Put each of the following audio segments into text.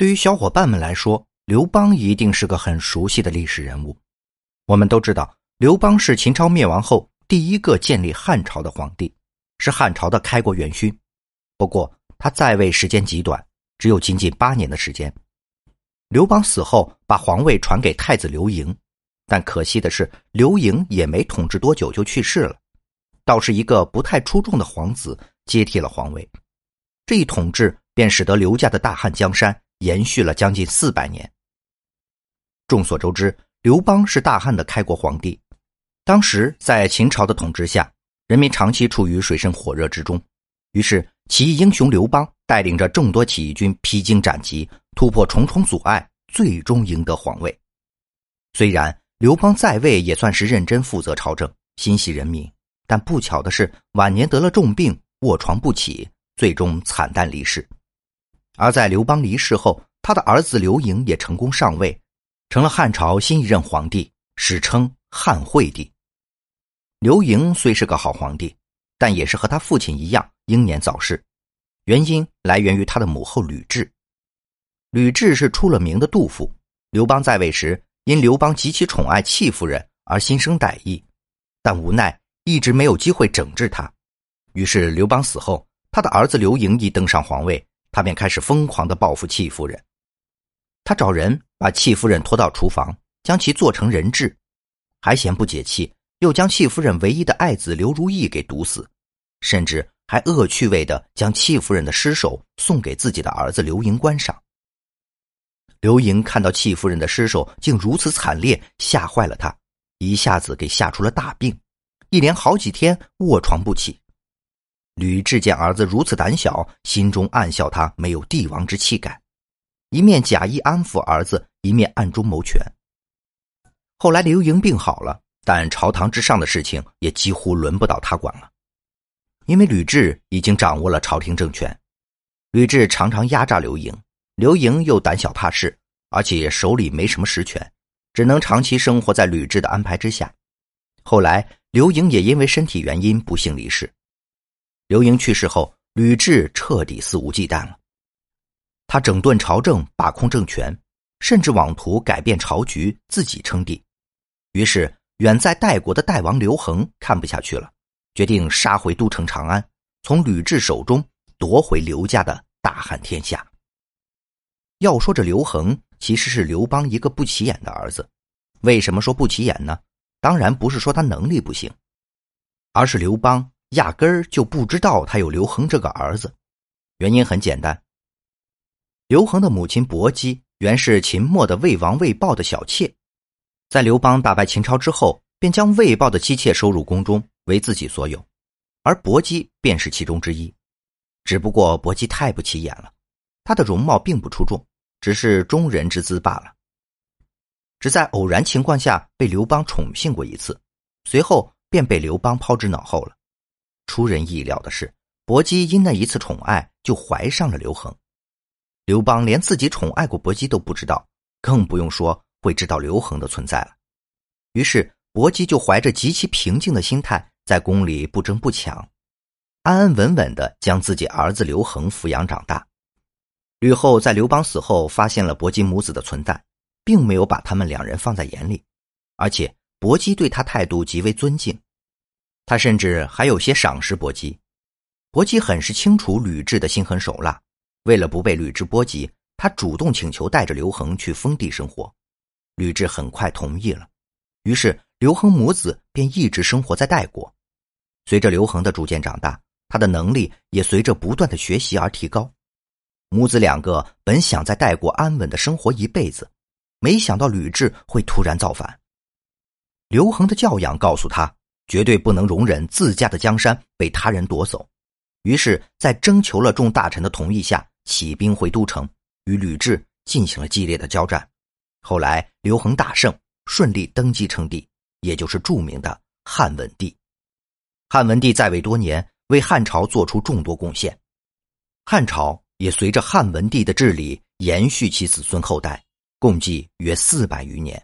对于小伙伴们来说，刘邦一定是个很熟悉的历史人物。我们都知道，刘邦是秦朝灭亡后第一个建立汉朝的皇帝，是汉朝的开国元勋。不过，他在位时间极短，只有仅仅八年的时间。刘邦死后，把皇位传给太子刘盈，但可惜的是，刘盈也没统治多久就去世了，倒是一个不太出众的皇子接替了皇位。这一统治便使得刘家的大汉江山。延续了将近四百年。众所周知，刘邦是大汉的开国皇帝。当时在秦朝的统治下，人民长期处于水深火热之中。于是，起义英雄刘邦带领着众多起义军披荆斩棘，突破重重阻碍，最终赢得皇位。虽然刘邦在位也算是认真负责朝政，心系人民，但不巧的是，晚年得了重病，卧床不起，最终惨淡离世。而在刘邦离世后，他的儿子刘盈也成功上位，成了汉朝新一任皇帝，史称汉惠帝。刘盈虽是个好皇帝，但也是和他父亲一样英年早逝，原因来源于他的母后吕雉。吕雉是出了名的妒妇，刘邦在位时，因刘邦极其宠爱戚夫人而心生歹意，但无奈一直没有机会整治他。于是刘邦死后，他的儿子刘盈一登上皇位。他便开始疯狂的报复戚夫人，他找人把戚夫人拖到厨房，将其做成人质，还嫌不解气，又将戚夫人唯一的爱子刘如意给毒死，甚至还恶趣味的将戚夫人的尸首送给自己的儿子刘盈观赏。刘盈看到戚夫人的尸首竟如此惨烈，吓坏了他，一下子给吓出了大病，一连好几天卧床不起。吕雉见儿子如此胆小，心中暗笑他没有帝王之气概，一面假意安抚儿子，一面暗中谋权。后来刘盈病好了，但朝堂之上的事情也几乎轮不到他管了，因为吕雉已经掌握了朝廷政权。吕雉常常压榨刘盈，刘盈又胆小怕事，而且手里没什么实权，只能长期生活在吕雉的安排之下。后来刘盈也因为身体原因不幸离世。刘盈去世后，吕雉彻底肆无忌惮了。他整顿朝政，把控政权，甚至妄图改变朝局，自己称帝。于是，远在代国的代王刘恒看不下去了，决定杀回都城长安，从吕雉手中夺回刘家的大汉天下。要说这刘恒其实是刘邦一个不起眼的儿子，为什么说不起眼呢？当然不是说他能力不行，而是刘邦。压根儿就不知道他有刘恒这个儿子，原因很简单。刘恒的母亲薄姬原是秦末的魏王魏豹的小妾，在刘邦打败秦朝之后，便将魏豹的妻妾收入宫中为自己所有，而薄姬便是其中之一。只不过薄姬太不起眼了，她的容貌并不出众，只是中人之姿罢了。只在偶然情况下被刘邦宠幸过一次，随后便被刘邦抛之脑后了。出人意料的是，薄姬因那一次宠爱就怀上了刘恒。刘邦连自己宠爱过薄姬都不知道，更不用说会知道刘恒的存在了。于是，薄姬就怀着极其平静的心态，在宫里不争不抢，安安稳稳的将自己儿子刘恒抚养长大。吕后在刘邦死后发现了薄姬母子的存在，并没有把他们两人放在眼里，而且薄姬对他态度极为尊敬。他甚至还有些赏识薄姬，薄姬很是清楚吕雉的心狠手辣，为了不被吕雉波及，他主动请求带着刘恒去封地生活，吕雉很快同意了，于是刘恒母子便一直生活在代国。随着刘恒的逐渐长大，他的能力也随着不断的学习而提高，母子两个本想在代国安稳的生活一辈子，没想到吕雉会突然造反。刘恒的教养告诉他。绝对不能容忍自家的江山被他人夺走，于是，在征求了众大臣的同意下，起兵回都城，与吕雉进行了激烈的交战。后来，刘恒大胜，顺利登基称帝，也就是著名的汉文帝。汉文帝在位多年，为汉朝做出众多贡献，汉朝也随着汉文帝的治理延续其子孙后代，共计约四百余年。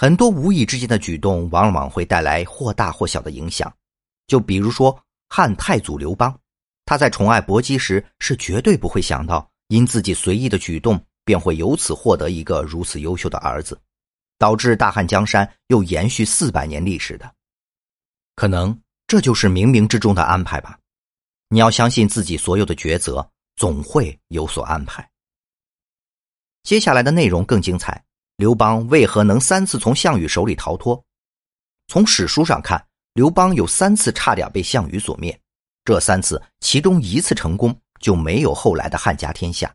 很多无意之间的举动，往往会带来或大或小的影响。就比如说汉太祖刘邦，他在宠爱薄姬时，是绝对不会想到因自己随意的举动，便会由此获得一个如此优秀的儿子，导致大汉江山又延续四百年历史的。可能这就是冥冥之中的安排吧。你要相信自己所有的抉择总会有所安排。接下来的内容更精彩。刘邦为何能三次从项羽手里逃脱？从史书上看，刘邦有三次差点被项羽所灭，这三次其中一次成功，就没有后来的汉家天下。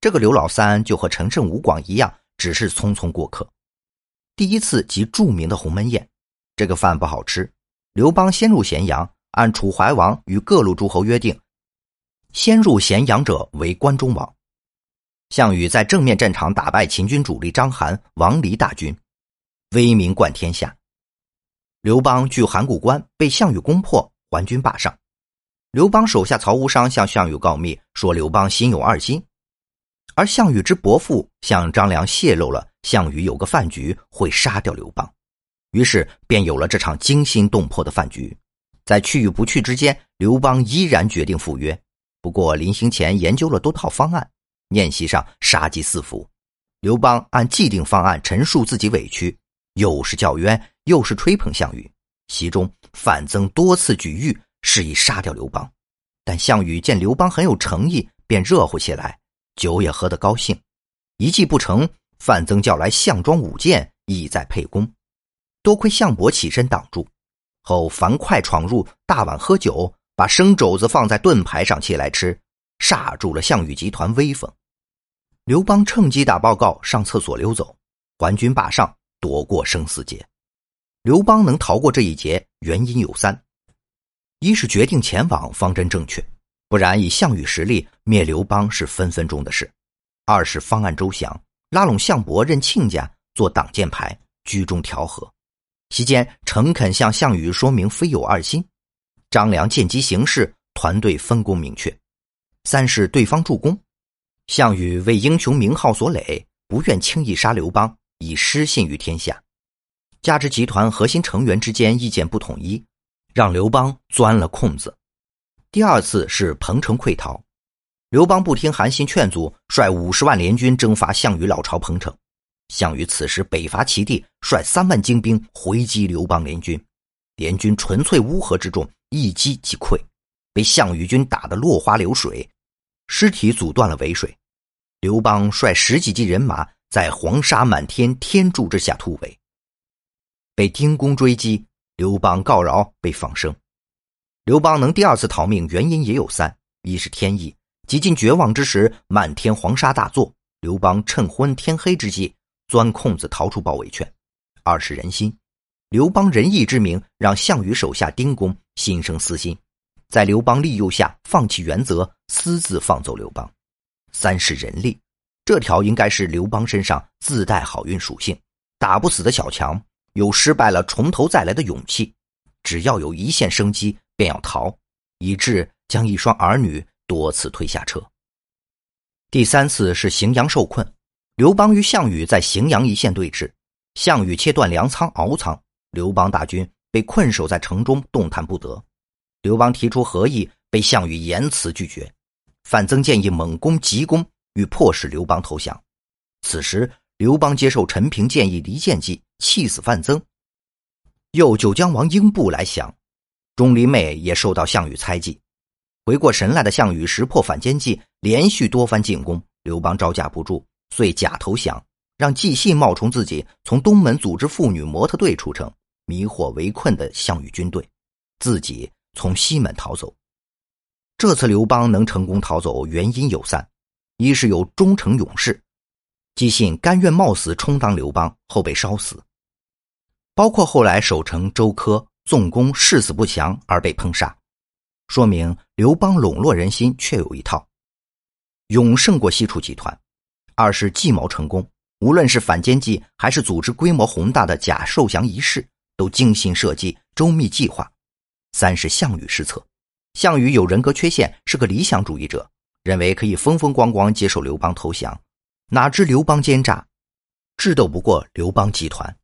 这个刘老三就和陈胜吴广一样，只是匆匆过客。第一次即著名的鸿门宴，这个饭不好吃。刘邦先入咸阳，按楚怀王与各路诸侯约定，先入咸阳者为关中王。项羽在正面战场打败秦军主力章邯、王离大军，威名冠天下。刘邦据函谷关被项羽攻破，还军霸上。刘邦手下曹无伤向项羽告密，说刘邦心有二心。而项羽之伯父向张良泄露了项羽有个饭局会杀掉刘邦，于是便有了这场惊心动魄的饭局。在去与不去之间，刘邦依然决定赴约，不过临行前研究了多套方案。宴席上杀机四伏，刘邦按既定方案陈述自己委屈，又是叫冤，又是吹捧项羽。席中范增多次举玉，示意杀掉刘邦，但项羽见刘邦很有诚意，便热乎起来，酒也喝得高兴。一计不成，范增叫来项庄舞剑，意在沛公。多亏项伯起身挡住，后樊哙闯入大碗喝酒，把生肘子放在盾牌上切来吃，煞住了项羽集团威风。刘邦趁机打报告，上厕所溜走，还军霸上，躲过生死劫。刘邦能逃过这一劫，原因有三：一是决定前往，方针正确，不然以项羽实力灭刘邦是分分钟的事；二是方案周详，拉拢项伯任亲家做挡箭牌，居中调和，席间诚恳向项羽说明非有二心；张良见机行事，团队分工明确；三是对方助攻。项羽为英雄名号所累，不愿轻易杀刘邦，以失信于天下。加之集团核心成员之间意见不统一，让刘邦钻了空子。第二次是彭城溃逃，刘邦不听韩信劝阻，率五十万联军征伐项羽老巢彭城。项羽此时北伐齐地，率三万精兵回击刘邦联军，联军纯粹乌合之众，一击即溃，被项羽军打得落花流水，尸体阻断了尾水。刘邦率十几骑人马在黄沙满天天柱之下突围，被丁公追击，刘邦告饶，被放生。刘邦能第二次逃命，原因也有三：一是天意，几近绝望之时，满天黄沙大作，刘邦趁昏天黑之际钻空子逃出包围圈；二是人心，刘邦仁义之名让项羽手下丁公心生私心，在刘邦利诱下放弃原则，私自放走刘邦。三是人力，这条应该是刘邦身上自带好运属性，打不死的小强，有失败了从头再来的勇气，只要有一线生机，便要逃，以致将一双儿女多次推下车。第三次是荥阳受困，刘邦与项羽在荥阳一线对峙，项羽切断粮仓敖仓，刘邦大军被困守在城中，动弹不得。刘邦提出合议，被项羽严辞拒绝。范增建议猛攻急攻，欲迫使刘邦投降。此时，刘邦接受陈平建议离间计，气死范增。又九江王英布来降，钟离昧也受到项羽猜忌。回过神来的项羽识破反间计，连续多番进攻，刘邦招架不住，遂假投降，让季信冒充自己从东门组织妇女模特队出城，迷惑围困的项羽军队，自己从西门逃走。这次刘邦能成功逃走，原因有三：一是有忠诚勇士，姬信甘愿冒死充当刘邦，后被烧死；包括后来守城周柯纵攻誓死不降而被烹杀，说明刘邦笼络人心确有一套，勇胜过西楚集团；二是计谋成功，无论是反间计还是组织规模宏大的假受降仪式，都精心设计、周密计划；三是项羽失策。项羽有人格缺陷，是个理想主义者，认为可以风风光光接受刘邦投降，哪知刘邦奸诈，智斗不过刘邦集团，